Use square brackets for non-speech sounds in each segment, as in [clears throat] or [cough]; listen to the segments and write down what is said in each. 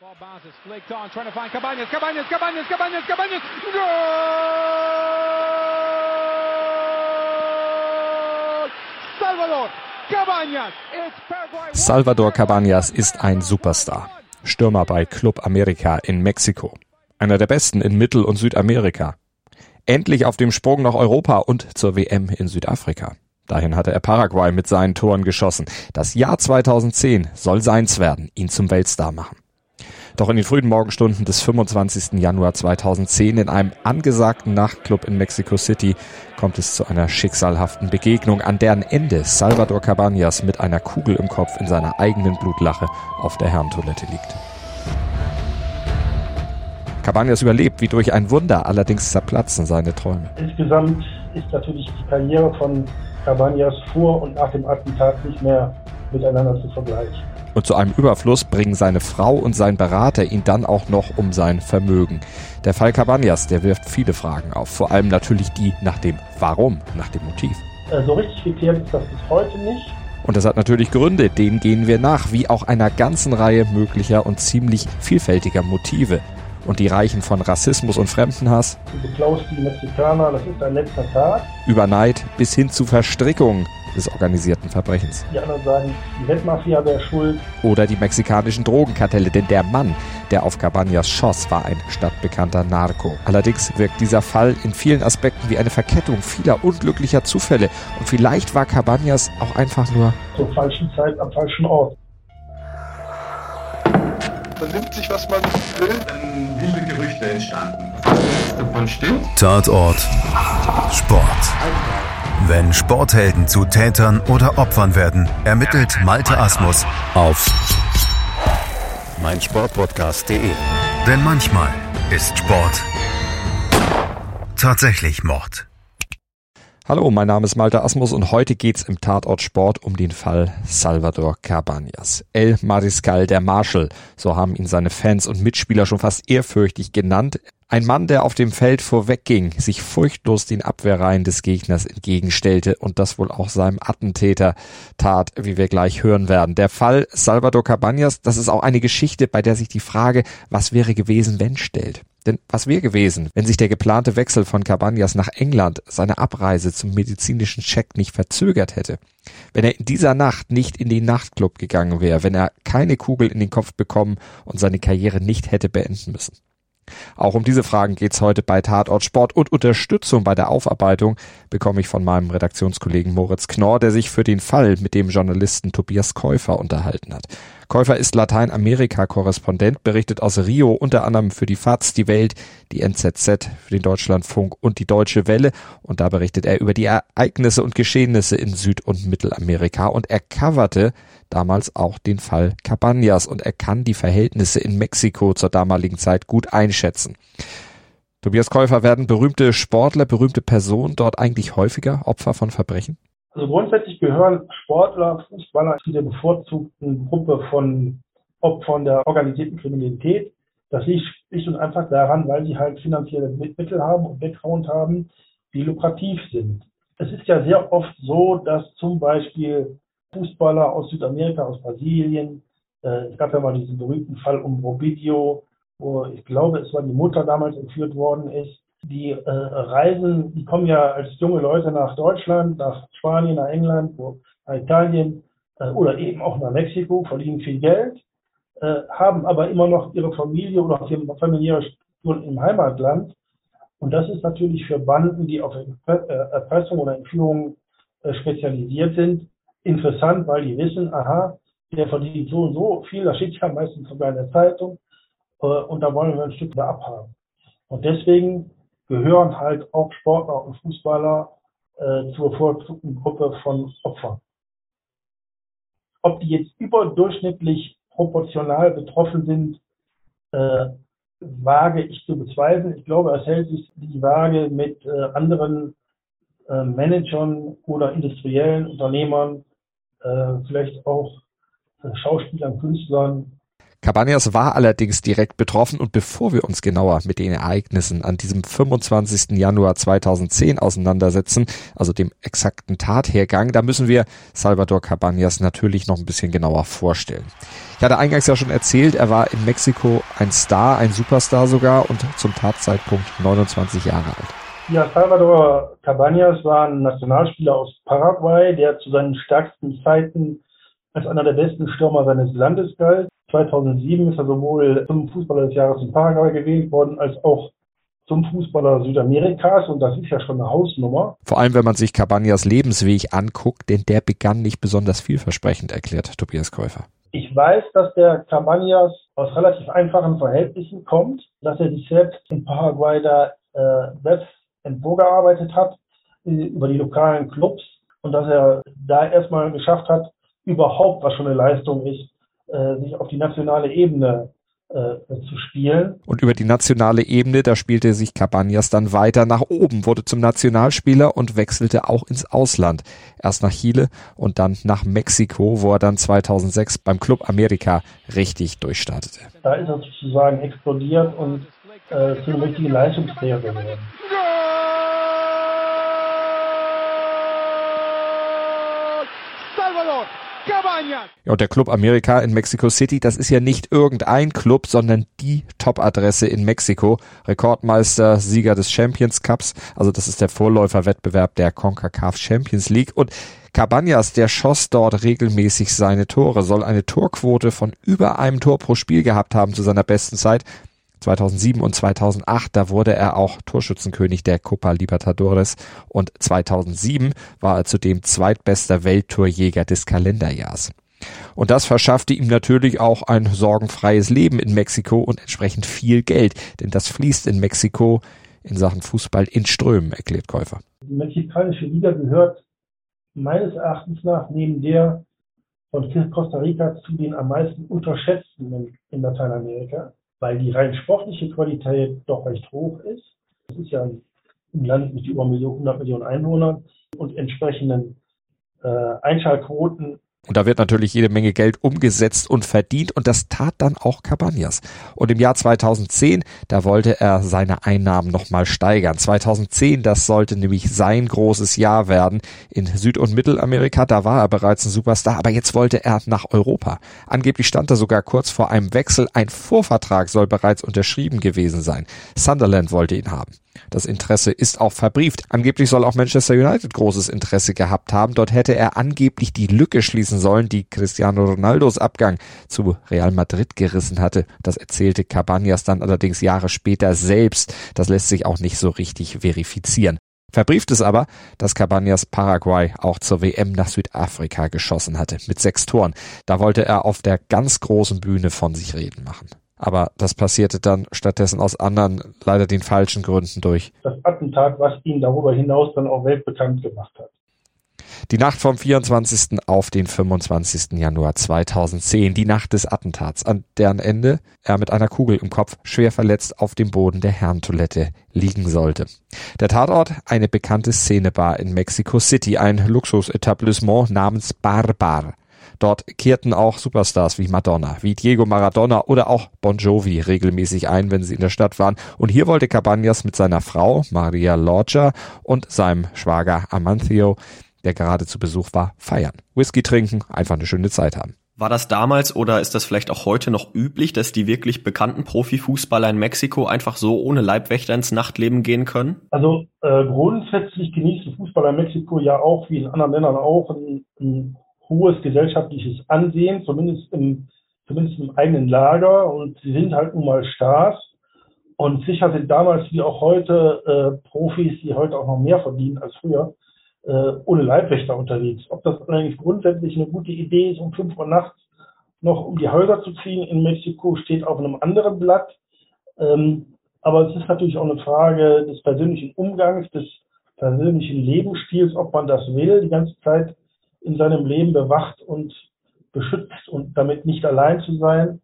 Ball bounces, flaked on, trying to find Cabanas, Cabanas, Cabanas, Cabanas, Cabanas. Goal! Salvador Cabanas. Salvador Cabanas ist ein Superstar. Stürmer bei Club America in Mexiko. Einer der besten in Mittel- und Südamerika. Endlich auf dem Sprung nach Europa und zur WM in Südafrika. Dahin hatte er Paraguay mit seinen Toren geschossen. Das Jahr 2010 soll seins werden, ihn zum Weltstar machen. Doch in den frühen Morgenstunden des 25. Januar 2010 in einem angesagten Nachtclub in Mexico City kommt es zu einer schicksalhaften Begegnung, an deren Ende Salvador Cabanas mit einer Kugel im Kopf in seiner eigenen Blutlache auf der Herrentoilette liegt. Cabanas überlebt wie durch ein Wunder, allerdings zerplatzen seine Träume. Insgesamt ist natürlich die Karriere von Cabanas vor und nach dem Attentat nicht mehr miteinander zu vergleichen. Und zu einem Überfluss bringen seine Frau und sein Berater ihn dann auch noch um sein Vermögen. Der Fall Cabanas, der wirft viele Fragen auf. Vor allem natürlich die nach dem Warum, nach dem Motiv. Äh, so richtig geklärt ist das bis heute nicht. Und das hat natürlich Gründe, denen gehen wir nach, wie auch einer ganzen Reihe möglicher und ziemlich vielfältiger Motive. Und die reichen von Rassismus und Fremdenhass, Du beklaust die Mexikaner, das ist dein letzter Tag. über Neid bis hin zu Verstrickungen des organisierten Verbrechens. Die anderen sagen, die Weltmafia wäre schuld. Oder die mexikanischen Drogenkartelle, denn der Mann, der auf Cabanas schoss, war ein stadtbekannter Narco. Allerdings wirkt dieser Fall in vielen Aspekten wie eine Verkettung vieler unglücklicher Zufälle und vielleicht war Cabanas auch einfach nur Zur falschen Zeit am falschen Ort. Man nimmt sich, was man will. Dann wilde Gerüchte entstanden. Davon stimmt? Tatort Sport. Wenn Sporthelden zu Tätern oder Opfern werden, ermittelt Malte Asmus auf meinsportpodcast.de. Denn manchmal ist Sport tatsächlich Mord. Hallo, mein Name ist Malte Asmus und heute geht's im Tatort Sport um den Fall Salvador Cabanas. El Mariscal, der Marshal, so haben ihn seine Fans und Mitspieler schon fast ehrfürchtig genannt. Ein Mann, der auf dem Feld vorwegging, sich furchtlos den Abwehrreihen des Gegners entgegenstellte und das wohl auch seinem Attentäter tat, wie wir gleich hören werden. Der Fall Salvador Cabanas, das ist auch eine Geschichte, bei der sich die Frage, was wäre gewesen, wenn stellt. Denn was wäre gewesen, wenn sich der geplante Wechsel von Cabanas nach England seine Abreise zum medizinischen Check nicht verzögert hätte? Wenn er in dieser Nacht nicht in den Nachtclub gegangen wäre, wenn er keine Kugel in den Kopf bekommen und seine Karriere nicht hätte beenden müssen? Auch um diese Fragen geht's heute bei Tatort Sport und Unterstützung bei der Aufarbeitung bekomme ich von meinem Redaktionskollegen Moritz Knorr, der sich für den Fall mit dem Journalisten Tobias Käufer unterhalten hat. Käufer ist Lateinamerika-Korrespondent, berichtet aus Rio unter anderem für die FAZ, die Welt, die NZZ, für den Deutschlandfunk und die Deutsche Welle. Und da berichtet er über die Ereignisse und Geschehnisse in Süd- und Mittelamerika. Und er coverte damals auch den Fall Cabanas und er kann die Verhältnisse in Mexiko zur damaligen Zeit gut einschätzen. Tobias Käufer, werden berühmte Sportler, berühmte Personen dort eigentlich häufiger Opfer von Verbrechen? Also grundsätzlich gehören Sportler, Fußballer zu der bevorzugten Gruppe von Opfern der organisierten Kriminalität. Das liegt schlicht und einfach daran, weil sie halt finanzielle Mittel haben und Background haben, die lukrativ sind. Es ist ja sehr oft so, dass zum Beispiel Fußballer aus Südamerika, aus Brasilien, äh, es gab ja mal diesen berühmten Fall um Robidio, wo ich glaube, es war die Mutter damals entführt worden ist, die äh, Reisen, die kommen ja als junge Leute nach Deutschland, nach Spanien, nach England, nach Italien äh, oder eben auch nach Mexiko, verdienen viel Geld, äh, haben aber immer noch ihre Familie oder auch ihre familiäre Strukturen im Heimatland. Und das ist natürlich für Banden, die auf Erpressung oder Entführung äh, spezialisiert sind, interessant, weil die wissen, aha, der verdient so und so viel, das steht ja meistens sogar in der Zeitung, äh, und da wollen wir ein Stück da abhaben. Und deswegen gehören halt auch Sportler und Fußballer äh, zur bevorzugten Gruppe von Opfern. Ob die jetzt überdurchschnittlich proportional betroffen sind, äh, wage ich zu bezweifeln. Ich glaube, es hält sich die Waage mit äh, anderen äh, Managern oder industriellen Unternehmern, äh, vielleicht auch äh, Schauspielern, Künstlern. Cabanas war allerdings direkt betroffen und bevor wir uns genauer mit den Ereignissen an diesem 25. Januar 2010 auseinandersetzen, also dem exakten Tathergang, da müssen wir Salvador Cabanas natürlich noch ein bisschen genauer vorstellen. Ich hatte eingangs ja schon erzählt, er war in Mexiko ein Star, ein Superstar sogar und zum Tatzeitpunkt 29 Jahre alt. Ja, Salvador Cabanas war ein Nationalspieler aus Paraguay, der zu seinen stärksten Zeiten als einer der besten Stürmer seines Landes galt. 2007 ist er sowohl zum Fußballer des Jahres in Paraguay gewählt worden, als auch zum Fußballer Südamerikas und das ist ja schon eine Hausnummer. Vor allem, wenn man sich Cabanas Lebensweg anguckt, denn der begann nicht besonders vielversprechend, erklärt Tobias Käufer. Ich weiß, dass der Cabanas aus relativ einfachen Verhältnissen kommt, dass er sich selbst in Paraguay da äh, selbst emporgearbeitet hat äh, über die lokalen Clubs und dass er da erstmal geschafft hat, überhaupt, was schon eine Leistung ist, sich auf die nationale Ebene äh, zu spielen. Und über die nationale Ebene, da spielte sich Cabanas dann weiter nach oben, wurde zum Nationalspieler und wechselte auch ins Ausland. Erst nach Chile und dann nach Mexiko, wo er dann 2006 beim Club America richtig durchstartete. Da ist er sozusagen explodiert und äh, zu einem richtigen Leistungsträger geworden. Ja, und der Club America in Mexico City, das ist ja nicht irgendein Club, sondern die Top-Adresse in Mexiko. Rekordmeister, Sieger des Champions Cups, also das ist der Vorläuferwettbewerb der CONCACAF Champions League und Cabanas, der schoss dort regelmäßig seine Tore, soll eine Torquote von über einem Tor pro Spiel gehabt haben zu seiner besten Zeit. 2007 und 2008, da wurde er auch Torschützenkönig der Copa Libertadores und 2007 war er zudem zweitbester Welttorjäger des Kalenderjahrs. Und das verschaffte ihm natürlich auch ein sorgenfreies Leben in Mexiko und entsprechend viel Geld, denn das fließt in Mexiko in Sachen Fußball in Strömen, erklärt Käufer. Die mexikanische Liga gehört meines Erachtens nach neben der von Costa Rica zu den am meisten unterschätzten in Lateinamerika weil die rein sportliche Qualität doch recht hoch ist. Es ist ja ein Land mit über 100 Millionen Einwohnern und entsprechenden äh, Einschaltquoten und da wird natürlich jede Menge Geld umgesetzt und verdient und das tat dann auch Cabanas. Und im Jahr 2010, da wollte er seine Einnahmen nochmal steigern. 2010, das sollte nämlich sein großes Jahr werden. In Süd- und Mittelamerika, da war er bereits ein Superstar, aber jetzt wollte er nach Europa. Angeblich stand er sogar kurz vor einem Wechsel. Ein Vorvertrag soll bereits unterschrieben gewesen sein. Sunderland wollte ihn haben. Das Interesse ist auch verbrieft. Angeblich soll auch Manchester United großes Interesse gehabt haben. Dort hätte er angeblich die Lücke schließen sollen, die Cristiano Ronaldos Abgang zu Real Madrid gerissen hatte. Das erzählte Cabanas dann allerdings Jahre später selbst. Das lässt sich auch nicht so richtig verifizieren. Verbrieft es aber, dass Cabanas Paraguay auch zur WM nach Südafrika geschossen hatte, mit sechs Toren. Da wollte er auf der ganz großen Bühne von sich reden machen. Aber das passierte dann stattdessen aus anderen, leider den falschen Gründen durch. Das Attentat, was ihn darüber hinaus dann auch weltbekannt gemacht hat. Die Nacht vom 24. auf den 25. Januar 2010, die Nacht des Attentats, an deren Ende er mit einer Kugel im Kopf schwer verletzt auf dem Boden der Herrentoilette liegen sollte. Der Tatort, eine bekannte Szenebar in Mexico City, ein Luxusetablissement namens Barbar. Dort kehrten auch Superstars wie Madonna, wie Diego Maradona oder auch Bon Jovi regelmäßig ein, wenn sie in der Stadt waren. Und hier wollte Cabanas mit seiner Frau Maria Lorca und seinem Schwager Amancio, der gerade zu Besuch war, feiern. Whisky trinken, einfach eine schöne Zeit haben. War das damals oder ist das vielleicht auch heute noch üblich, dass die wirklich bekannten Profifußballer in Mexiko einfach so ohne Leibwächter ins Nachtleben gehen können? Also äh, grundsätzlich genießen Fußballer in Mexiko ja auch, wie in anderen Ländern auch, ein, ein hohes gesellschaftliches Ansehen, zumindest im, zumindest im eigenen Lager. Und sie sind halt nun mal Stars. Und sicher sind damals wie auch heute äh, Profis, die heute auch noch mehr verdienen als früher, äh, ohne Leibwächter unterwegs. Ob das allerdings grundsätzlich eine gute Idee ist, um fünf Uhr nachts noch um die Häuser zu ziehen in Mexiko, steht auf einem anderen Blatt. Ähm, aber es ist natürlich auch eine Frage des persönlichen Umgangs, des persönlichen Lebensstils, ob man das will, die ganze Zeit in seinem Leben bewacht und beschützt und damit nicht allein zu sein,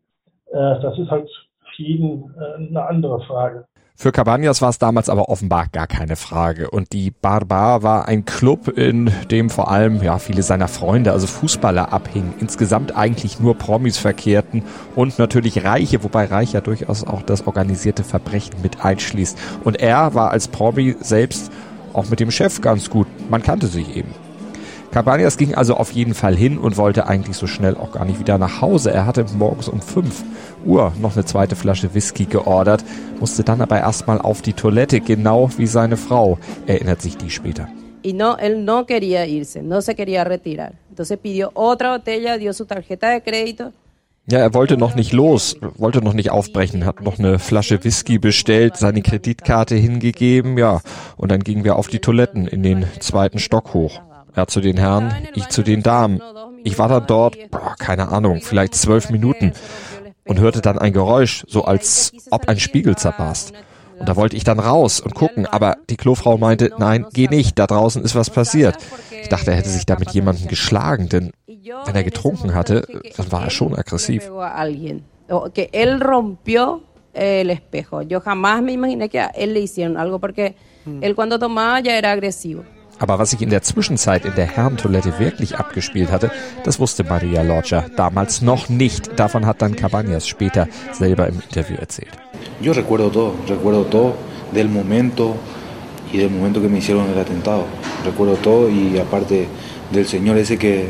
äh, das ist halt für jeden äh, eine andere Frage. Für Cabanas war es damals aber offenbar gar keine Frage. Und die Barbar war ein Club, in dem vor allem ja viele seiner Freunde, also Fußballer, abhingen. Insgesamt eigentlich nur Promis verkehrten und natürlich Reiche, wobei Reich ja durchaus auch das organisierte Verbrechen mit einschließt. Und er war als Promi selbst auch mit dem Chef ganz gut. Man kannte sich eben. Cabanas ging also auf jeden Fall hin und wollte eigentlich so schnell auch gar nicht wieder nach Hause. Er hatte morgens um 5 Uhr noch eine zweite Flasche Whisky geordert, musste dann aber erstmal auf die Toilette, genau wie seine Frau, erinnert sich die später. Y no, él no quería irse, no se quería retirar. Entonces pidió otra botella, dio su tarjeta de crédito. Ja, er wollte noch nicht los, wollte noch nicht aufbrechen, hat noch eine Flasche Whisky bestellt, seine Kreditkarte hingegeben, ja, und dann gingen wir auf die Toiletten in den zweiten Stock hoch. Er zu den Herren, ich zu den Damen. Ich war dann dort, boah, keine Ahnung, vielleicht zwölf Minuten und hörte dann ein Geräusch, so als ob ein Spiegel zerbarst. Und da wollte ich dann raus und gucken, aber die Klofrau meinte, nein, geh nicht, da draußen ist was passiert. Ich dachte, er hätte sich da mit jemandem geschlagen, denn wenn er getrunken hatte, dann war er schon aggressiv. el espejo. Yo jamás me imaginé que a él le hicieron algo porque él cuando tomaba ya era agresivo. Aber was sich in der Zwischenzeit in der Herrentoilette wirklich abgespielt hatte, das wusste Maria Lorca damals noch nicht. Davon hat dann Cabañas später selber im Interview erzählt. Yo recuerdo todo, recuerdo todo del momento y del momento que me hicieron el atentado. Recuerdo todo y aparte del señor ese que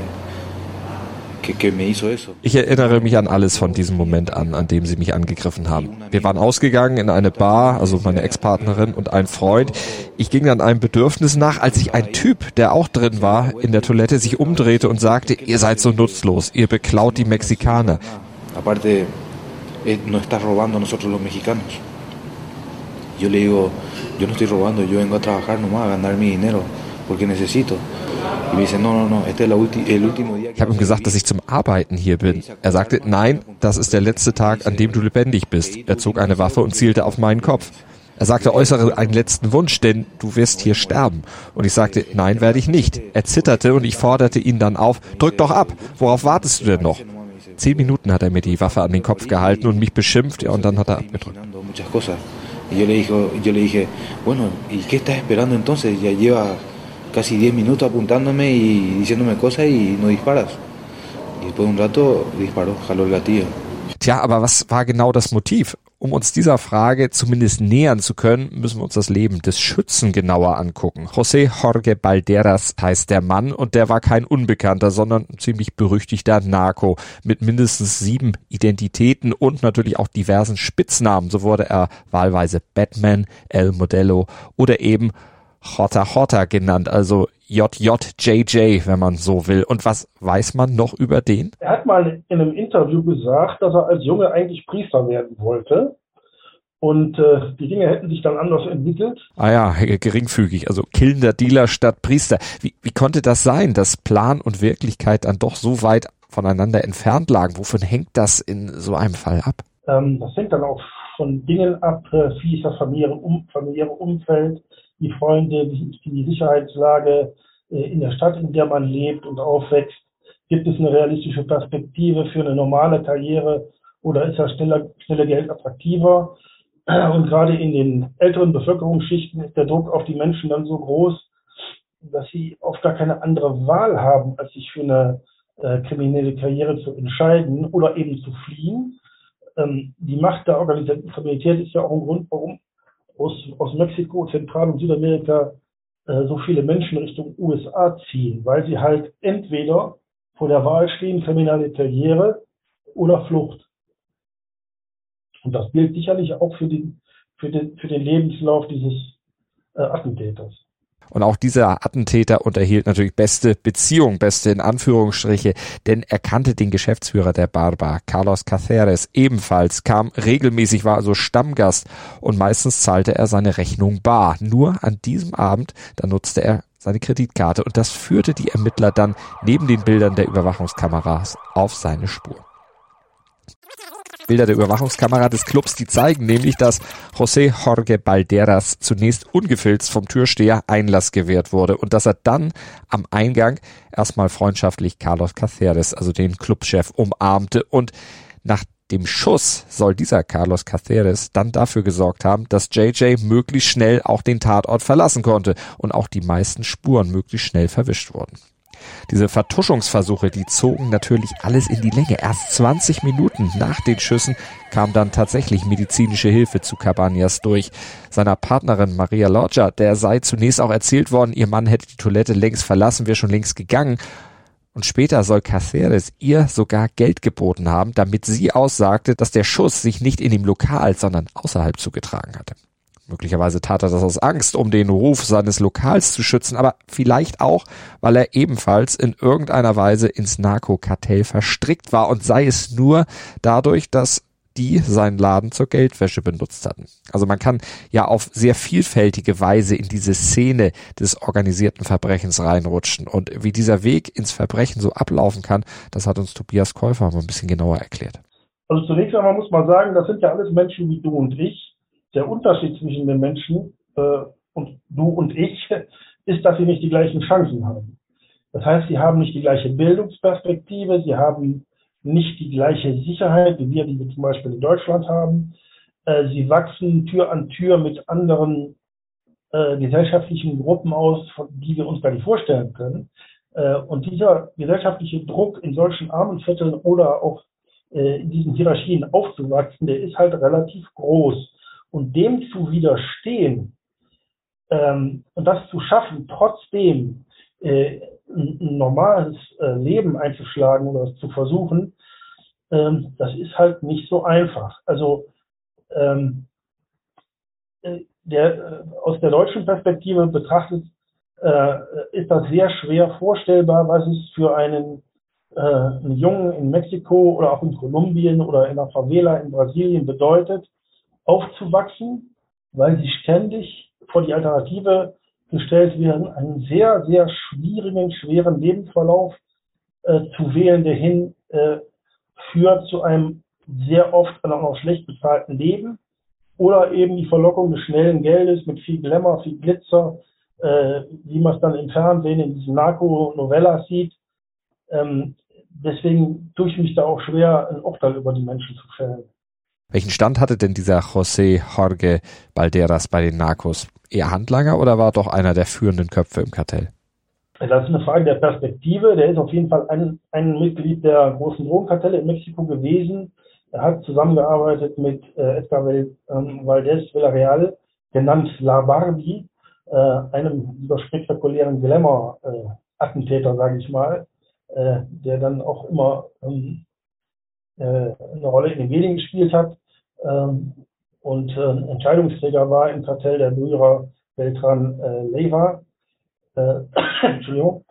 ich erinnere mich an alles von diesem Moment an, an dem sie mich angegriffen haben. Wir waren ausgegangen in eine Bar, also meine Ex-Partnerin und ein Freund. Ich ging dann einem Bedürfnis nach, als sich ein Typ, der auch drin war, in der Toilette sich umdrehte und sagte, ihr seid so nutzlos, ihr beklaut die Mexikaner. Aparte, eh, no estás robando nosotros los mexicanos. Yo le digo, yo no estoy robando, yo vengo a trabajar nomás, a ganar mi dinero, porque necesito. Ich habe ihm gesagt, dass ich zum Arbeiten hier bin. Er sagte, nein, das ist der letzte Tag, an dem du lebendig bist. Er zog eine Waffe und zielte auf meinen Kopf. Er sagte, äußere einen letzten Wunsch, denn du wirst hier sterben. Und ich sagte, nein, werde ich nicht. Er zitterte und ich forderte ihn dann auf, drück doch ab, worauf wartest du denn noch? Zehn Minuten hat er mir die Waffe an den Kopf gehalten und mich beschimpft, und dann hat er abgedrückt. Y yo le dije, yo le dije, bueno, ¿y qué estás esperando entonces? Ya lleva casi 10 minutos apuntándome y diciéndome cosas y no disparas. Y después de un rato disparó, jaló el gatillo. Tja, aber was war genau das Motiv? Um uns dieser Frage zumindest nähern zu können, müssen wir uns das Leben des Schützen genauer angucken. José Jorge Balderas heißt der Mann und der war kein Unbekannter, sondern ein ziemlich berüchtigter Narco mit mindestens sieben Identitäten und natürlich auch diversen Spitznamen. So wurde er wahlweise Batman, El Modello oder eben Jota Jota genannt, also JJJJ, wenn man so will. Und was weiß man noch über den? Er hat mal in einem Interview gesagt, dass er als Junge eigentlich Priester werden wollte. Und äh, die Dinge hätten sich dann anders entwickelt. Ah ja, geringfügig, also killender Dealer statt Priester. Wie, wie konnte das sein, dass Plan und Wirklichkeit dann doch so weit voneinander entfernt lagen? Wovon hängt das in so einem Fall ab? Ähm, das hängt dann auch von Dingen ab, äh, wie ist das familiäre, um, familiäre Umfeld, die Freunde, die, die Sicherheitslage äh, in der Stadt, in der man lebt und aufwächst. Gibt es eine realistische Perspektive für eine normale Karriere oder ist das schneller, schneller Geld attraktiver? Und gerade in den älteren Bevölkerungsschichten ist der Druck auf die Menschen dann so groß, dass sie oft gar keine andere Wahl haben, als sich für eine äh, kriminelle Karriere zu entscheiden oder eben zu fliehen. Ähm, die Macht der organisierten Kriminalität ist ja auch ein Grund, warum aus, aus Mexiko, Zentral- und Südamerika äh, so viele Menschen Richtung USA ziehen, weil sie halt entweder vor der Wahl stehen, kriminelle Karriere oder Flucht. Und das gilt sicherlich auch für den, für den, für den Lebenslauf dieses äh, Attentäters. Und auch dieser Attentäter unterhielt natürlich beste Beziehung, beste in Anführungsstriche, denn er kannte den Geschäftsführer der Barba, Carlos Caceres, ebenfalls, kam regelmäßig, war also Stammgast und meistens zahlte er seine Rechnung bar. Nur an diesem Abend, da nutzte er seine Kreditkarte und das führte die Ermittler dann neben den Bildern der Überwachungskameras auf seine Spur. Bilder der Überwachungskamera des Clubs, die zeigen nämlich, dass José Jorge Balderas zunächst ungefilzt vom Türsteher Einlass gewährt wurde und dass er dann am Eingang erstmal freundschaftlich Carlos Caceres, also den Clubchef, umarmte und nach Dem Schuss soll dieser Carlos Caceres dann dafür gesorgt haben, dass JJ möglichst schnell auch den Tatort verlassen konnte und auch die meisten Spuren möglichst schnell verwischt wurden. Diese Vertuschungsversuche, die zogen natürlich alles in die Länge. Erst 20 Minuten nach den Schüssen kam dann tatsächlich medizinische Hilfe zu Cabañas durch. Seiner Partnerin Maria Loggia, der sei zunächst auch erzählt worden, ihr Mann hätte die Toilette längst verlassen, wäre schon längst gegangen. Und später soll Caceres ihr sogar Geld geboten haben, damit sie aussagte, dass der Schuss sich nicht in dem Lokal, sondern außerhalb zugetragen hatte. Möglicherweise tat er das aus Angst, um den Ruf seines Lokals zu schützen, aber vielleicht auch, weil er ebenfalls in irgendeiner Weise ins Narkokartell verstrickt war und sei es nur dadurch, dass die seinen Laden zur Geldwäsche benutzt hatten. Also man kann ja auf sehr vielfältige Weise in diese Szene des organisierten Verbrechens reinrutschen. Und wie dieser Weg ins Verbrechen so ablaufen kann, das hat uns Tobias Käufer mal ein bisschen genauer erklärt. Also zunächst einmal muss man sagen, das sind ja alles Menschen wie du und ich der Unterschied zwischen den Menschen äh, und du und ich [laughs] ist, dass sie nicht die gleichen Chancen haben. Das heißt, sie haben nicht die gleiche Bildungsperspektive, sie haben nicht die gleiche Sicherheit, wie wir die zum Beispiel in Deutschland haben. Äh, sie wachsen Tür an Tür mit anderen äh, gesellschaftlichen Gruppen aus, die wir uns gar nicht vorstellen können. Äh, und dieser gesellschaftliche Druck in solchen armen Vierteln oder auch äh, in diesen Hierarchien aufzuwachsen, der ist halt relativ groß und dem zu widerstehen ähm, und das zu schaffen, trotzdem äh, ein, ein, normales äh, Leben einzuschlagen oder zu versuchen, ähm, das ist halt nicht so einfach. Also ähm, äh, der, äh, aus der deutschen Perspektive betrachtet äh, ist das sehr schwer vorstellbar, was es für einen, äh, einen Jungen in Mexiko oder auch in Kolumbien oder in einer Favela in Brasilien bedeutet, aufzuwachsen, weil sie ständig vor die Alternative gestellt werden, einen sehr, sehr schwierigen, schweren Lebensverlauf äh, zu wählen, der hin äh, führt zu einem sehr oft auch noch schlecht bezahlten Leben oder eben die Verlockung des schnellen Geldes mit viel Glamour, viel Glitzer, äh, wie man es dann im Fernsehen in diesen Narco-Novellas sieht. Ähm, deswegen tue ich mich da auch schwer, ein Urteil über die Menschen zu fällen. Welchen Stand hatte denn dieser José Jorge Balderas bei den Narcos? Eher Handlanger oder war doch einer der führenden Köpfe im Kartell? Das ist eine Frage der Perspektive. Der ist auf jeden Fall ein, ein Mitglied der großen Drogenkartelle in Mexiko gewesen. Er hat zusammengearbeitet mit äh, Edgar ähm, Valdez Villarreal, genannt La Barbie, äh, einem dieser spektakulären Glamour-Attentäter, äh, sage ich mal, äh, der dann auch immer ähm, äh, eine Rolle in den Medien gespielt hat und äh, Entscheidungsträger war im Kartell der Brüder Beltran äh, Leva. Äh, [coughs] Entschuldigung.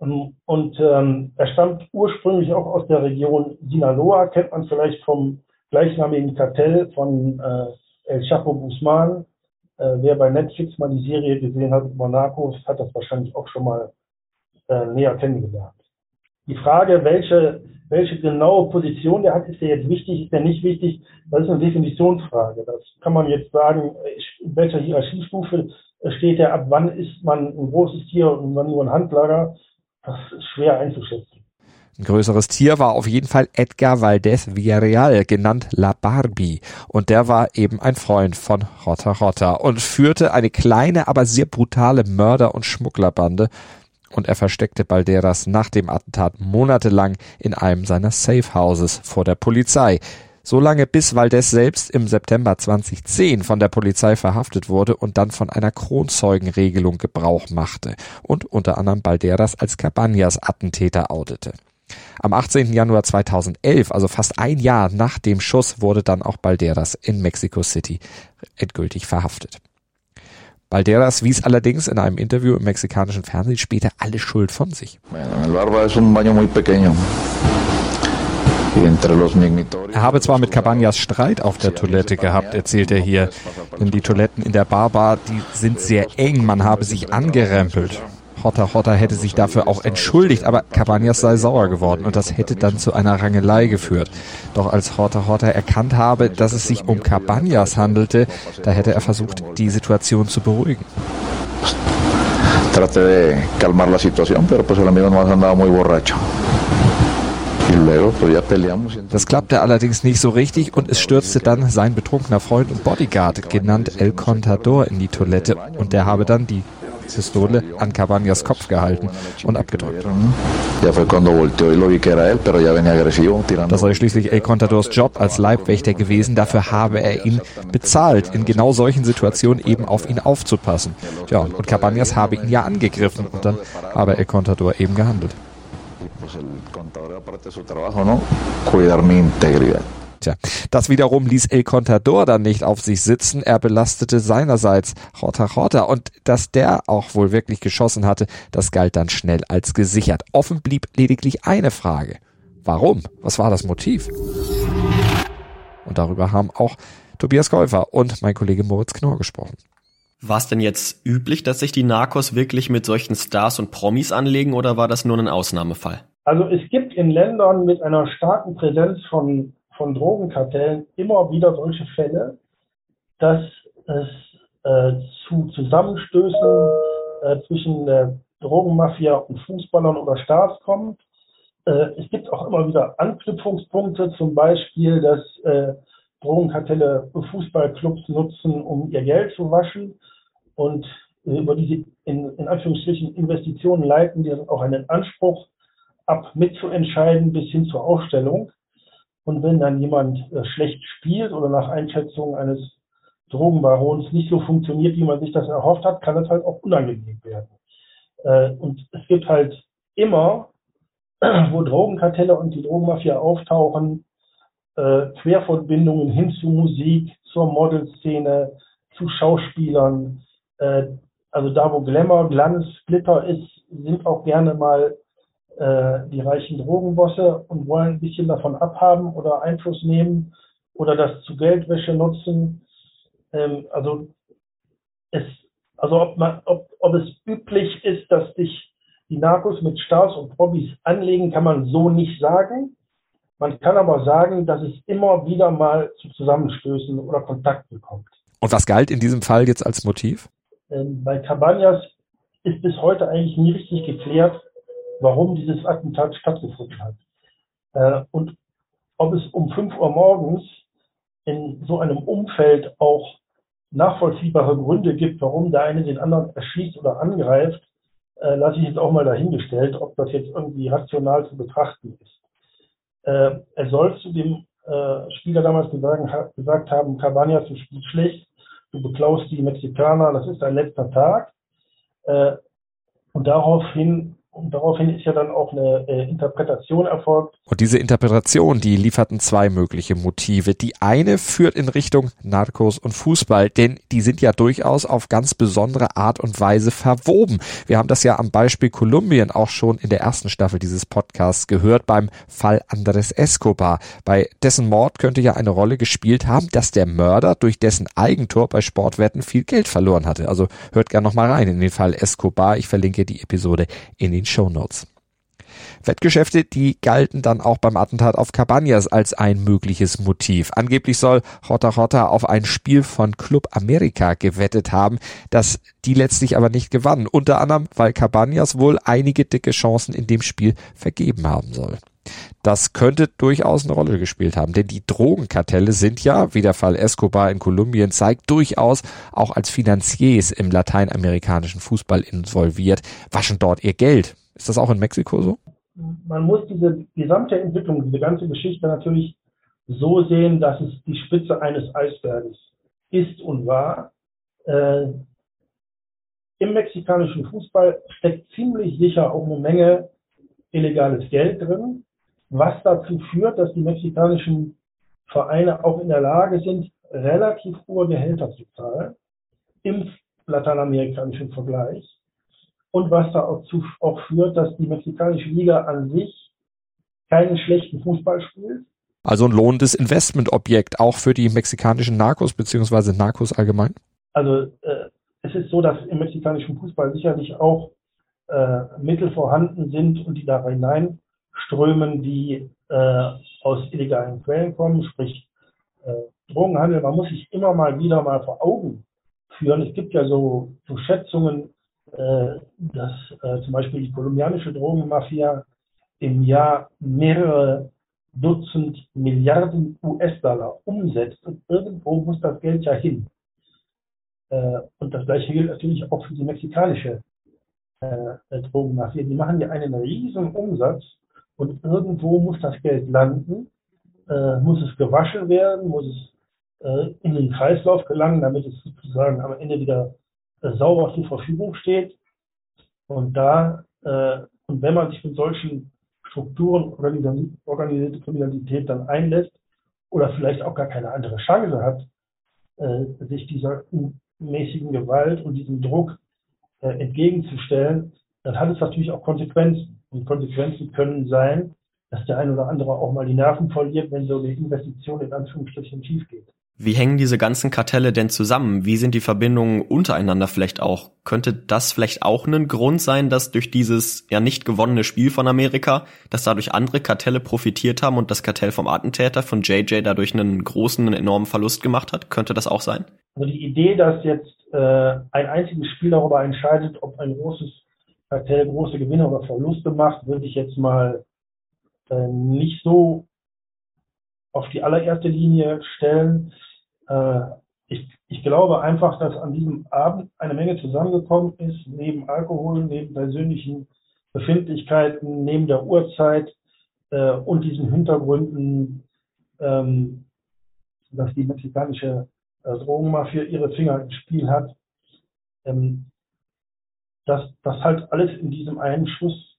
Ähm, und ähm, er stammt ursprünglich auch aus der Region Sinaloa, kennt man vielleicht vom gleichnamigen Kartell von äh, El Chapo Guzman. Äh, wer bei Netflix mal die Serie gesehen hat Narcos, hat das wahrscheinlich auch schon mal äh, näher kennengelernt. Die Frage, welche welche genaue Position der hat, ist der jetzt wichtig, ist der nicht wichtig, das ist eine Definitionsfrage. Das kann man jetzt sagen, in welcher Hierarchiestufe steht er, ab wann ist man ein großes Tier und wann nur ein Handlager, das ist schwer einzuschätzen. Ein größeres Tier war auf jeden Fall Edgar Valdez Villarreal, genannt La Barbie. Und der war eben ein Freund von Rota Rota und führte eine kleine, aber sehr brutale Mörder- und Schmugglerbande, und er versteckte Balderas nach dem Attentat monatelang in einem seiner Safehouses vor der Polizei. So lange bis Valdez selbst im September 2010 von der Polizei verhaftet wurde und dann von einer Kronzeugenregelung Gebrauch machte und unter anderem Balderas als Cabañas Attentäter outete. Am 18. Januar 2011, also fast ein Jahr nach dem Schuss, wurde dann auch Balderas in Mexico City endgültig verhaftet. Balderas wies allerdings in einem Interview im mexikanischen Fernsehen später alle Schuld von sich. Er habe zwar mit Cabañas Streit auf der Toilette gehabt, erzählt er hier, denn die Toiletten in der Barbar, die sind sehr eng, man habe sich angerempelt. Hotter Hotter hätte sich dafür auch entschuldigt, aber Cabañas sei sauer geworden und das hätte dann zu einer Rangelei geführt. Doch als Hotter Hotter erkannt habe, dass es sich um Cabañas handelte, da hätte er versucht, die Situation zu beruhigen. Traté de calmar la situación, pero pues el amigo no andaba muy borracho. Das klappte allerdings nicht so richtig und es stürzte dann sein betrunkener Freund und Bodyguard, genannt El Contador, in die Toilette und der habe dann die Pistole an Cabañas Kopf gehalten und abgedrückt. Das sei schließlich El Contadors Job als Leibwächter gewesen. Dafür habe er ihn bezahlt, in genau solchen Situationen eben auf ihn aufzupassen. Ja, und Cabañas habe ihn ja angegriffen und dann habe El Contador eben gehandelt. Tja, das wiederum ließ El Contador dann nicht auf sich sitzen. Er belastete seinerseits Jota Jota und dass der auch wohl wirklich geschossen hatte, das galt dann schnell als gesichert. Offen blieb lediglich eine Frage. Warum? Was war das Motiv? Und darüber haben auch Tobias Käufer und mein Kollege Moritz Knorr gesprochen. War es denn jetzt üblich, dass sich die Narcos wirklich mit solchen Stars und Promis anlegen oder war das nur ein Ausnahmefall? Also es gibt in Ländern mit einer starken Präsenz von von Drogenkartellen immer wieder solche Fälle, dass es äh, zu Zusammenstößen äh, zwischen äh, Drogenmafia und Fußballern oder Stars kommt. Äh, es gibt auch immer wieder Anknüpfungspunkte, zum Beispiel, dass äh, Drogenkartelle Fußballclubs nutzen, um ihr Geld zu waschen und äh, über diese in, in Anführungsstrichen Investitionen leiten die auch einen Anspruch ab, mitzuentscheiden bis hin zur Aufstellung. Und wenn dann jemand äh, schlecht spielt oder nach Einschätzung eines Drogenbarons nicht so funktioniert, wie man sich das erhofft hat, kann es halt auch unangenehm werden. Äh, und es gibt halt immer, [clears throat] wo Drogenkartelle und die Drogenmafia auftauchen, äh, Querverbindungen hin zu Musik, zur Modelszene, zu Schauspielern. Äh, also da, wo Glamour, Glanz, Glitter ist, sind auch gerne mal die reichen Drogenbosse und wollen ein bisschen davon abhaben oder Einfluss nehmen oder das zu Geldwäsche nutzen. Ähm, also es, also ob man, ob, ob es üblich ist, dass sich die Narcos mit Stars und Promis anlegen, kann man so nicht sagen. Man kann aber sagen, dass es immer wieder mal zu Zusammenstößen oder Kontakten kommt. Und was galt in diesem Fall jetzt als Motiv? Ähm, bei Cabañas ist bis heute eigentlich nie richtig geklärt, warum dieses Attentat stattgefunden hat. Äh, und ob es um 5 Uhr morgens in so einem Umfeld auch nachvollziehbare Gründe gibt, warum der eine den anderen erschießt oder angreift, äh, lasse ich jetzt auch mal dahingestellt, ob das jetzt irgendwie rational zu betrachten ist. Äh, er soll zu dem äh, Spieler damals gesagt, ha, gesagt haben, Cabañas, du spielst schlecht, du beklaust die Mexikaner, das ist dein letzter Tag. Äh, und daraufhin und daraufhin ist ja dann auch eine äh, Interpretation erfolgt. Und diese Interpretation, die lieferten zwei mögliche Motive. Die eine führt in Richtung Narcos und Fußball, denn die sind ja durchaus auf ganz besondere Art und Weise verwoben. Wir haben das ja am Beispiel Kolumbien auch schon in der ersten Staffel dieses Podcasts gehört beim Fall Andres Escobar. Bei dessen Mord könnte ja eine Rolle gespielt haben, dass der Mörder durch dessen Eigentor bei Sportwetten viel Geld verloren hatte. Also hört gerne noch mal rein in den Fall Escobar. Ich verlinke die Episode in den den Show. Wettgeschäfte, die galten dann auch beim Attentat auf Cabañas als ein mögliches Motiv. Angeblich soll Jota Jota auf ein Spiel von Club America gewettet haben, das die letztlich aber nicht gewann. Unter anderem, weil Cabañas wohl einige dicke Chancen in dem Spiel vergeben haben soll. Das könnte durchaus eine Rolle gespielt haben, denn die Drogenkartelle sind ja, wie der Fall Escobar in Kolumbien zeigt, durchaus auch als Finanziers im lateinamerikanischen Fußball involviert, waschen dort ihr Geld. Ist das auch in Mexiko so? Man muss diese gesamte Entwicklung, diese ganze Geschichte natürlich so sehen, dass es die Spitze eines Eisberges ist und war. Äh, Im mexikanischen Fußball steckt ziemlich sicher auch eine Menge illegales Geld drin was dazu führt, dass die mexikanischen Vereine auch in der Lage sind, relativ hohe Gehälter zu zahlen im lateinamerikanischen Vergleich. Und was dazu auch führt, dass die mexikanische Liga an sich keinen schlechten Fußball spielt. Also ein lohnendes Investmentobjekt auch für die mexikanischen Narcos beziehungsweise Narcos allgemein? Also äh, es ist so, dass im mexikanischen Fußball sicherlich auch äh, Mittel vorhanden sind und die da hinein Strömen, die äh, aus illegalen Quellen kommen, sprich äh, Drogenhandel. Man muss sich immer mal wieder mal vor Augen führen. Es gibt ja so, so Schätzungen, äh, dass äh, zum Beispiel die kolumbianische Drogenmafia im Jahr mehrere Dutzend Milliarden US-Dollar umsetzt und irgendwo muss das Geld ja hin. Äh, und das gleiche gilt natürlich auch für die mexikanische äh, Drogenmafia. Die machen ja einen riesen Umsatz und irgendwo muss das Geld landen, äh, muss es gewaschen werden, muss es äh, in den Kreislauf gelangen, damit es sozusagen am Ende wieder äh, sauber zur Verfügung steht. Und da, äh, und wenn man sich mit solchen Strukturen organisierte Kriminalität dann einlässt oder vielleicht auch gar keine andere Chance hat, äh, sich dieser mäßigen Gewalt und diesem Druck äh, entgegenzustellen, dann hat es natürlich auch Konsequenzen. Und Konsequenzen können sein, dass der ein oder andere auch mal die Nerven verliert, wenn so eine Investition in Anführungsstrichen schief geht. Wie hängen diese ganzen Kartelle denn zusammen? Wie sind die Verbindungen untereinander vielleicht auch? Könnte das vielleicht auch ein Grund sein, dass durch dieses ja nicht gewonnene Spiel von Amerika, dass dadurch andere Kartelle profitiert haben und das Kartell vom Attentäter von JJ dadurch einen großen, einen enormen Verlust gemacht hat? Könnte das auch sein? Also die Idee, dass jetzt äh, ein einziges Spiel darüber entscheidet, ob ein großes Kartell große Gewinne oder Verluste macht, würde ich jetzt mal äh, nicht so auf die allererste Linie stellen. Äh, ich, ich glaube einfach, dass an diesem Abend eine Menge zusammengekommen ist, neben Alkohol, neben persönlichen Befindlichkeiten, neben der Uhrzeit äh, und diesen Hintergründen, ähm, dass die mexikanische äh, Drogenmafia ihre Finger im Spiel hat, ähm, dass das halt alles in diesem einen Schuss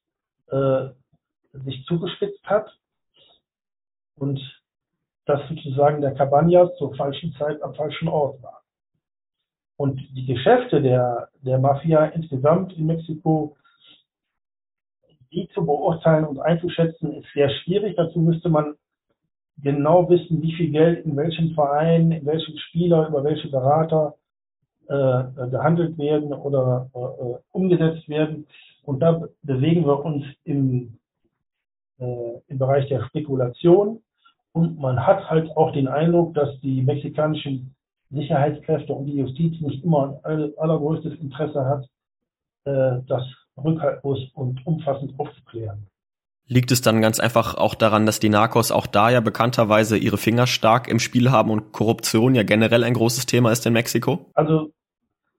äh, sich zugespitzt hat und dass sozusagen der Cabañas zur falschen Zeit am falschen Ort war. Und die Geschäfte der, der Mafia insgesamt in Mexiko, die zu beurteilen und einzuschätzen, ist sehr schwierig. Dazu müsste man genau wissen, wie viel Geld in welchem Verein, in welchem Spieler, über welche Berater gehandelt werden oder äh, umgesetzt werden. Und da bewegen wir uns im, äh, im Bereich der Spekulation. Und man hat halt auch den Eindruck, dass die mexikanischen Sicherheitskräfte und die Justiz nicht immer ein allergrößtes Interesse hat, äh, das rückhaltlos und umfassend aufzuklären. Liegt es dann ganz einfach auch daran, dass die Narcos auch da ja bekannterweise ihre Finger stark im Spiel haben und Korruption ja generell ein großes Thema ist in Mexiko? Also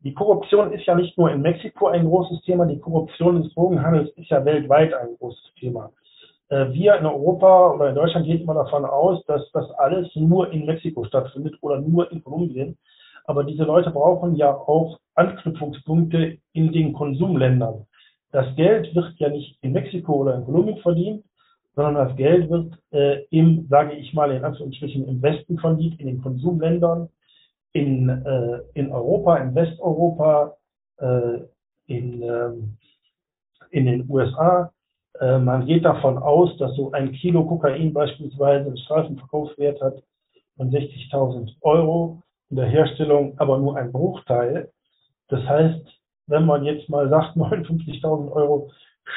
die Korruption ist ja nicht nur in Mexiko ein großes Thema, die Korruption des Drogenhandels ist ja weltweit ein großes Thema. Äh, wir in Europa oder in Deutschland gehen immer davon aus, dass das alles nur in Mexiko stattfindet oder nur in Kolumbien. Aber diese Leute brauchen ja auch Anknüpfungspunkte in den Konsumländern. Das Geld wird ja nicht in Mexiko oder in Kolumbien verdient, sondern das Geld wird äh, im, sage ich mal, in Anführungsstrichen im Westen verdient, in den Konsumländern, in, äh, in Europa, in Westeuropa, äh, in, äh, in den USA. Äh, man geht davon aus, dass so ein Kilo Kokain beispielsweise einen Straßenverkaufswert hat von 60.000 Euro, in der Herstellung aber nur ein Bruchteil. Das heißt, wenn man jetzt mal sagt, [laughs] 59.000 Euro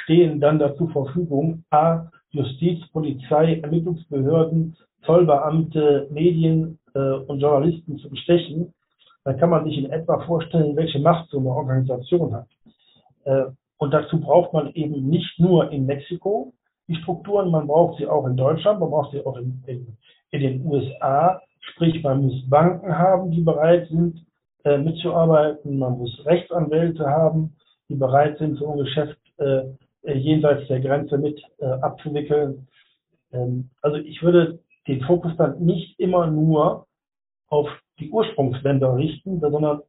stehen dann dazu Verfügung, A, Justiz, Polizei, Ermittlungsbehörden, Zollbeamte, Medien äh, und Journalisten zu bestechen, dann kann man sich in etwa vorstellen, welche Macht so eine Organisation hat. Äh, und dazu braucht man eben nicht nur in Mexiko die Strukturen, man braucht sie auch in Deutschland, man braucht sie auch in, in, in den USA. Sprich, man muss Banken haben, die bereit sind, äh, mitzuarbeiten, man muss Rechtsanwälte haben, die bereit sind, so ein Geschäft äh, jenseits der Grenze mit äh, abzuwickeln. Ähm, also ich würde den Fokus dann nicht immer nur auf die Ursprungsländer richten, sondern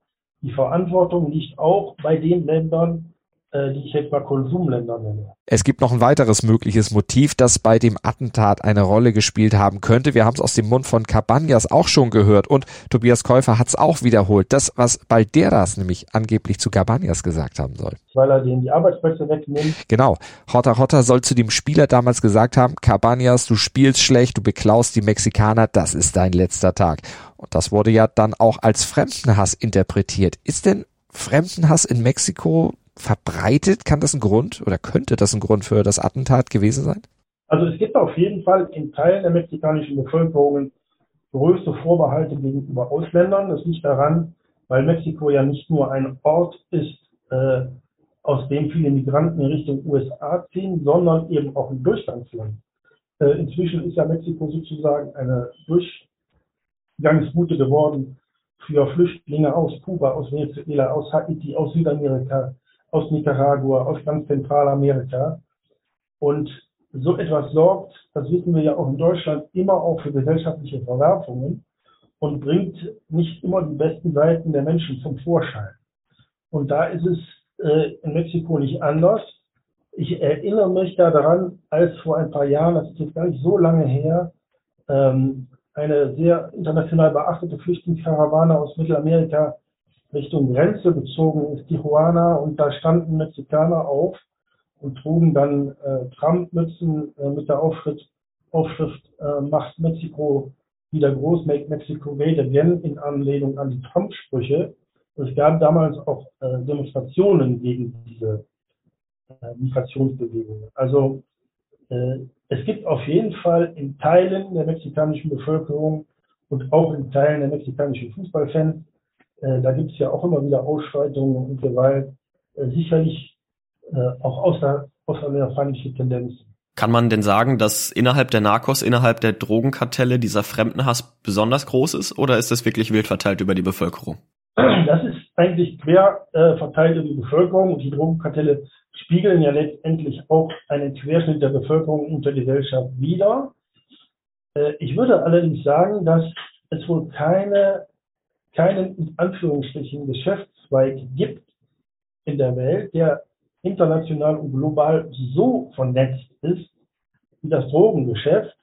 die Verantwortung liegt auch bei den Ländern, äh, die ich jetzt mal Konsumländer nenne. Es gibt noch ein weiteres mögliches Motiv, das bei dem Attentat eine Rolle gespielt haben könnte. Wir haben es aus dem Mund von Cabañas auch schon gehört und Tobias Käufer hat es auch wiederholt. Das, was Balderas nämlich angeblich zu Cabañas gesagt haben soll. Weil er denen die Arbeitsplätze wegnimmt. Genau. Hotta Hotta soll zu dem Spieler damals gesagt haben, Cabañas, du spielst schlecht, du beklaust die Mexikaner, das ist dein letzter Tag. Und das wurde ja dann auch als Fremdenhass interpretiert. Ist denn Fremdenhass in Mexiko verbreitet? Kann das ein Grund oder könnte das ein Grund für das Attentat gewesen sein? Also es gibt auf jeden Fall in Teilen der mexikanischen Bevölkerung größte Vorbehalte gegenüber Ausländern. Das liegt daran, weil Mexiko ja nicht nur ein Ort ist, äh, aus dem viele Migranten in Richtung USA ziehen, sondern eben auch ein Durchgangsland. Äh, inzwischen ist ja Mexiko sozusagen eine Durchgangsroute geworden für Flüchtlinge aus Kuba, aus Venezuela, aus Haiti, aus Südamerika, aus Nicaragua, aus ganz Zentralamerika. Und so etwas sorgt, das wissen wir ja auch in Deutschland, immer auch für gesellschaftliche Verwerfungen und bringt nicht immer die besten Seiten der Menschen zum Vorschein. Und da ist es äh, in Mexiko nicht anders. Ich erinnere mich da daran, als vor ein paar Jahren, das ist jetzt gar nicht so lange her, ähm, eine sehr international beachtete Flüchtlingskarawane aus Mittelamerika Richtung Grenze gezogen ist, Tijuana, und da standen Mexikaner auf und trugen dann äh, Trump-Mützen äh, mit der Aufschrift, Aufschrift äh, Macht Mexiko wieder groß, Make Mexico Great Again, in Anlehnung an die Trump-Sprüche. Es gab damals auch äh, Demonstrationen gegen diese äh, Migrationsbewegungen. Also äh, es gibt auf jeden Fall in Teilen der mexikanischen Bevölkerung und auch in Teilen der mexikanischen Fußballfans, äh, da gibt es ja auch immer wieder Ausschreitungen und Gewalt, äh, sicherlich äh, auch außer, außerfeindliche Tendenzen. Kann man denn sagen, dass innerhalb der Narcos, innerhalb der Drogenkartelle dieser Fremdenhass besonders groß ist oder ist das wirklich wild verteilt über die Bevölkerung? Das ist eigentlich quer äh, verteilt über die Bevölkerung und die Drogenkartelle spiegeln ja letztendlich auch einen Querschnitt der Bevölkerung und der Gesellschaft wider. Äh, ich würde allerdings sagen, dass es wohl keine, keinen in Anführungsstrichen Geschäftszweig gibt in der Welt, der international und global so vernetzt ist wie das Drogengeschäft.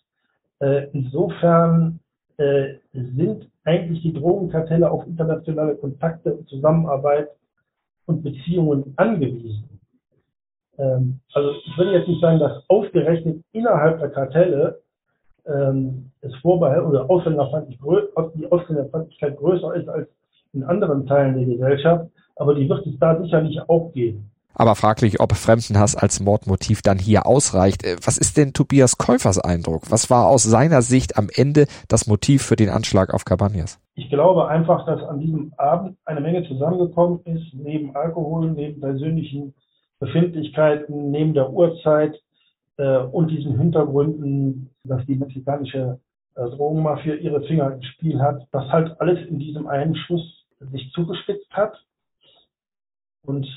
Äh, insofern äh, sind eigentlich die Drogenkartelle auf internationale Kontakte und Zusammenarbeit und Beziehungen angewiesen. Ähm, also ich würde jetzt nicht sagen, dass ausgerechnet innerhalb der Kartelle ähm, es Vorbehalt oder Ausländerfeindlichkeit, die Ausländerfeindlichkeit größer ist als in anderen Teilen der Gesellschaft, aber die wird es da sicherlich auch geben. Aber fraglich, ob Fremdenhass als Mordmotiv dann hier ausreicht. Äh, was ist denn Tobias Käufers Eindruck? Was war aus seiner Sicht am Ende das Motiv für den Anschlag auf Cabanas? Ich glaube einfach, dass an diesem Abend eine Menge zusammengekommen ist, neben Alkohol, neben persönlichen Befindlichkeiten, neben der Uhrzeit äh, und diesen Hintergründen, dass die mexikanische äh, Drogenmafia ihre Finger im Spiel hat, dass halt alles in diesem einen Schuss sich zugespitzt hat. Und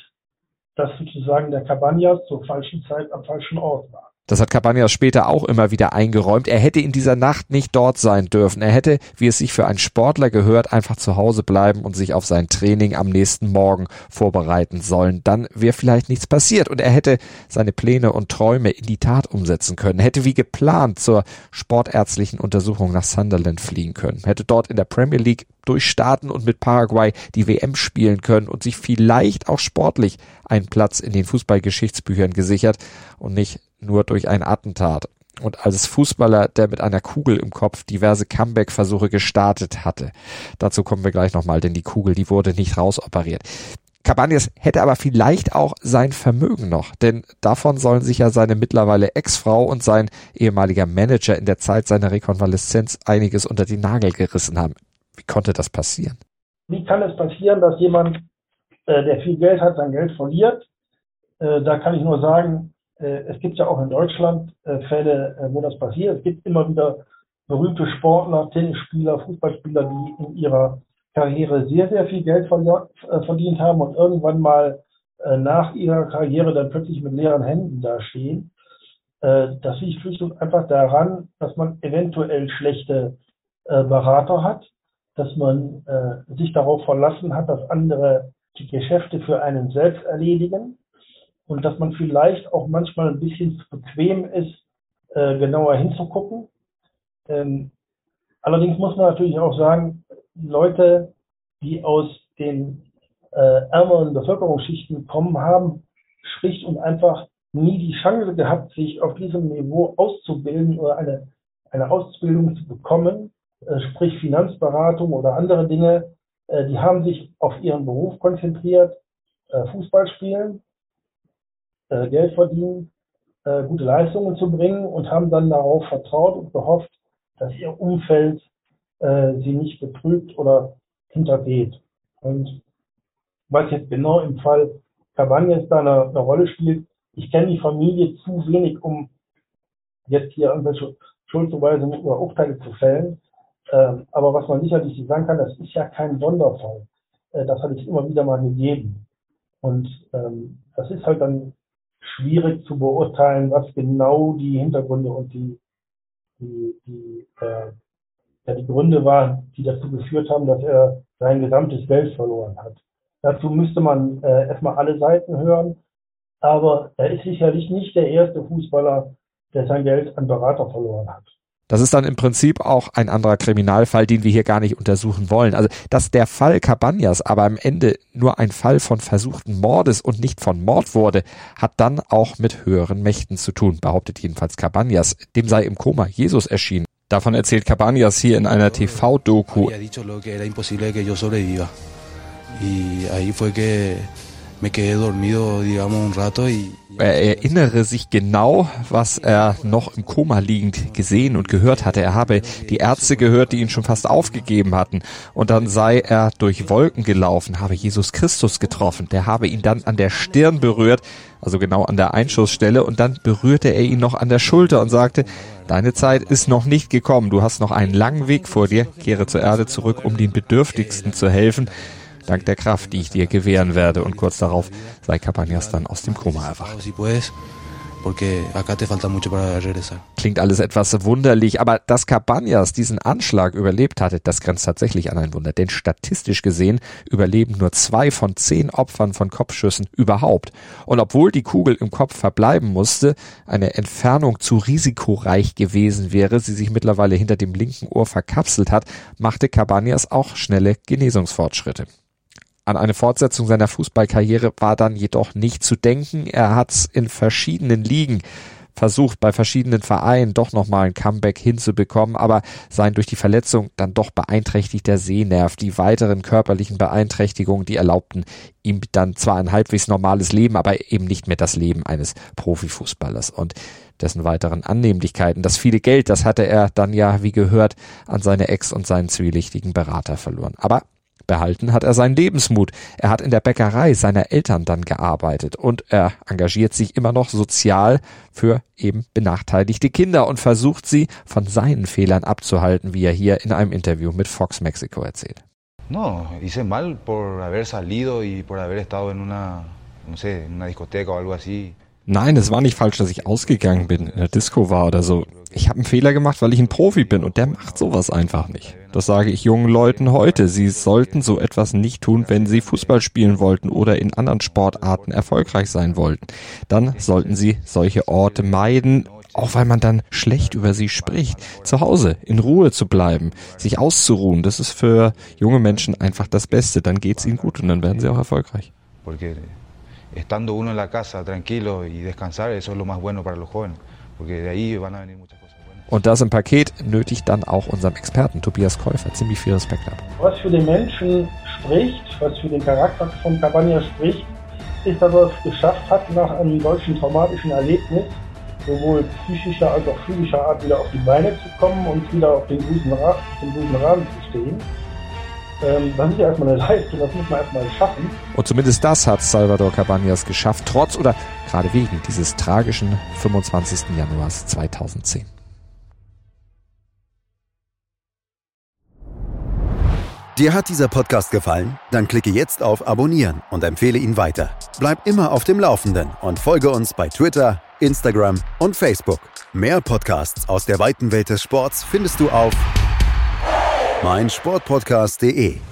dass sozusagen der Cabanas zur falschen Zeit am falschen Ort war. Das hat Cabanas später auch immer wieder eingeräumt. Er hätte in dieser Nacht nicht dort sein dürfen. Er hätte, wie es sich für einen Sportler gehört, einfach zu Hause bleiben und sich auf sein Training am nächsten Morgen vorbereiten sollen. Dann wäre vielleicht nichts passiert und er hätte seine Pläne und Träume in die Tat umsetzen können. Hätte wie geplant zur sportärztlichen Untersuchung nach Sunderland fliegen können. Hätte dort in der Premier League durchstarten und mit Paraguay die WM spielen können und sich vielleicht auch sportlich einen Platz in den Fußballgeschichtsbüchern gesichert und nicht nur durch ein Attentat. Und als Fußballer, der mit einer Kugel im Kopf diverse Comeback-Versuche gestartet hatte. Dazu kommen wir gleich nochmal, denn die Kugel, die wurde nicht rausoperiert. Cabanas hätte aber vielleicht auch sein Vermögen noch, denn davon sollen sich ja seine mittlerweile Ex-Frau und sein ehemaliger Manager in der Zeit seiner Rekonvaleszenz einiges unter die Nagel gerissen haben. Wie konnte das passieren? Wie kann es passieren, dass jemand, äh, der viel Geld hat, sein Geld verliert? Äh, da kann ich nur sagen, es gibt ja auch in Deutschland äh, Fälle, äh, wo das passiert. Es gibt immer wieder berühmte Sportler, Tennisspieler, Fußballspieler, die in ihrer Karriere sehr, sehr viel Geld verdient haben und irgendwann mal nach ihrer Karriere dann plötzlich mit leeren Händen dastehen. Das liegt schlicht und einfach daran, dass man eventuell schlechte Berater hat, dass man sich darauf verlassen hat, dass andere die Geschäfte für einen selbst erledigen und dass man vielleicht auch manchmal ein bisschen zu bequem ist, äh, genauer hinzugucken. Ähm, allerdings muss man natürlich auch sagen, Leute, die aus den äh, ärmeren Bevölkerungsschichten kommen, haben schlicht und einfach nie die Chance gehabt, sich auf diesem Niveau auszubilden oder eine, eine Ausbildung zu bekommen, äh, sprich Finanzberatung oder andere Dinge. Äh, die haben sich auf ihren Beruf konzentriert, äh, Fußball spielen äh, Geld verdienen, äh, gute Leistungen zu bringen und haben dann darauf vertraut und gehofft, dass ihr Umfeld äh, sie nicht betrügt oder hintergeht. Und was jetzt genau im Fall Cabañas da eine, eine Rolle spielt. Ich kenne die Familie zu wenig, um jetzt hier irgendwelche Schuldzuweisungen oder Urteile zu fällen. Ähm, aber was man sicherlich sagen kann, das ist ja kein Sonderfall. Äh, das hat es immer wieder mal gegeben. Und ähm, das ist halt dann schwierig zu beurteilen, was genau die Hintergründe und die, die, die, äh, ja, die Gründe waren, die dazu geführt haben, dass er sein gesamtes Geld verloren hat. Dazu müsste man äh, erstmal alle Seiten hören. Aber er ist sicherlich nicht der erste Fußballer, der sein Geld an Berater verloren hat. Das ist dann im Prinzip auch ein anderer Kriminalfall, den wir hier gar nicht untersuchen wollen. Also, dass der Fall Cabañas aber am Ende nur ein Fall von versuchten Mordes und nicht von Mord wurde, hat dann auch mit höheren Mächten zu tun, behauptet jedenfalls Cabañas. Dem sei im Koma Jesus erschienen. Davon erzählt Cabañas hier in einer TV-Doku. Er erinnere sich genau, was er noch im Koma liegend gesehen und gehört hatte. Er habe die Ärzte gehört, die ihn schon fast aufgegeben hatten. Und dann sei er durch Wolken gelaufen, habe Jesus Christus getroffen. Der habe ihn dann an der Stirn berührt, also genau an der Einschussstelle. Und dann berührte er ihn noch an der Schulter und sagte, deine Zeit ist noch nicht gekommen. Du hast noch einen langen Weg vor dir. Kehre zur Erde zurück, um den Bedürftigsten zu helfen dank der Kraft, die ich dir gewähren werde. Und kurz darauf sei Cabañas dann aus dem Koma erwacht. Klingt alles etwas wunderlich, aber dass Cabañas diesen Anschlag überlebt hatte, das grenzt tatsächlich an ein Wunder. Denn statistisch gesehen überleben nur zwei von zehn Opfern von Kopfschüssen überhaupt. Und obwohl die Kugel im Kopf verbleiben musste, eine Entfernung zu risikoreich gewesen wäre, sie sich mittlerweile hinter dem linken Ohr verkapselt hat, machte Cabañas auch schnelle Genesungsfortschritte. An eine Fortsetzung seiner Fußballkarriere war dann jedoch nicht zu denken. Er hat in verschiedenen Ligen versucht, bei verschiedenen Vereinen doch nochmal ein Comeback hinzubekommen, aber sein durch die Verletzung dann doch beeinträchtigter Sehnerv, die weiteren körperlichen Beeinträchtigungen, die erlaubten ihm dann zwar ein halbwegs normales Leben, aber eben nicht mehr das Leben eines Profifußballers und dessen weiteren Annehmlichkeiten. Das viele Geld, das hatte er dann ja, wie gehört, an seine Ex und seinen zwielichtigen Berater verloren. Aber Behalten hat er seinen Lebensmut. Er hat in der Bäckerei seiner Eltern dann gearbeitet und er engagiert sich immer noch sozial für eben benachteiligte Kinder und versucht sie von seinen Fehlern abzuhalten, wie er hier in einem Interview mit Fox Mexico erzählt. No, hice mal por haber salido y por haber estado en una, no sé, en una discoteca o algo así. Nein, es war nicht falsch, dass ich ausgegangen bin, in der Disco war oder so. Ich habe einen Fehler gemacht, weil ich ein Profi bin und der macht sowas einfach nicht. Das sage ich jungen Leuten heute. Sie sollten so etwas nicht tun, wenn sie Fußball spielen wollten oder in anderen Sportarten erfolgreich sein wollten. Dann sollten sie solche Orte meiden, auch weil man dann schlecht über sie spricht. Zu Hause, in Ruhe zu bleiben, sich auszuruhen, das ist für junge Menschen einfach das Beste. Dann geht's ihnen gut und dann werden sie auch erfolgreich estando uno en la casa tranquilo y descansar, eso es lo más bueno para los jóvenes, Und das im Paket nötigt dann auch unserem Experten Tobias Käufer ziemlich viel Respekt ab. Was für den Menschen spricht, was für den Charakter von Cabania spricht, ist, dass er es geschafft hat, nach einem solchen traumatischen Erlebnis sowohl psychischer als auch physischer Art wieder auf die Beine zu kommen und wieder auf den guten, Ra den guten Rahmen zu stehen. Ähm, das ist ja erstmal eine Leistung, das muss man erstmal schaffen. Und zumindest das hat Salvador Cabañas geschafft, trotz oder gerade wegen dieses tragischen 25. Januars 2010. Dir hat dieser Podcast gefallen? Dann klicke jetzt auf Abonnieren und empfehle ihn weiter. Bleib immer auf dem Laufenden und folge uns bei Twitter, Instagram und Facebook. Mehr Podcasts aus der weiten Welt des Sports findest du auf meinsportpodcast.de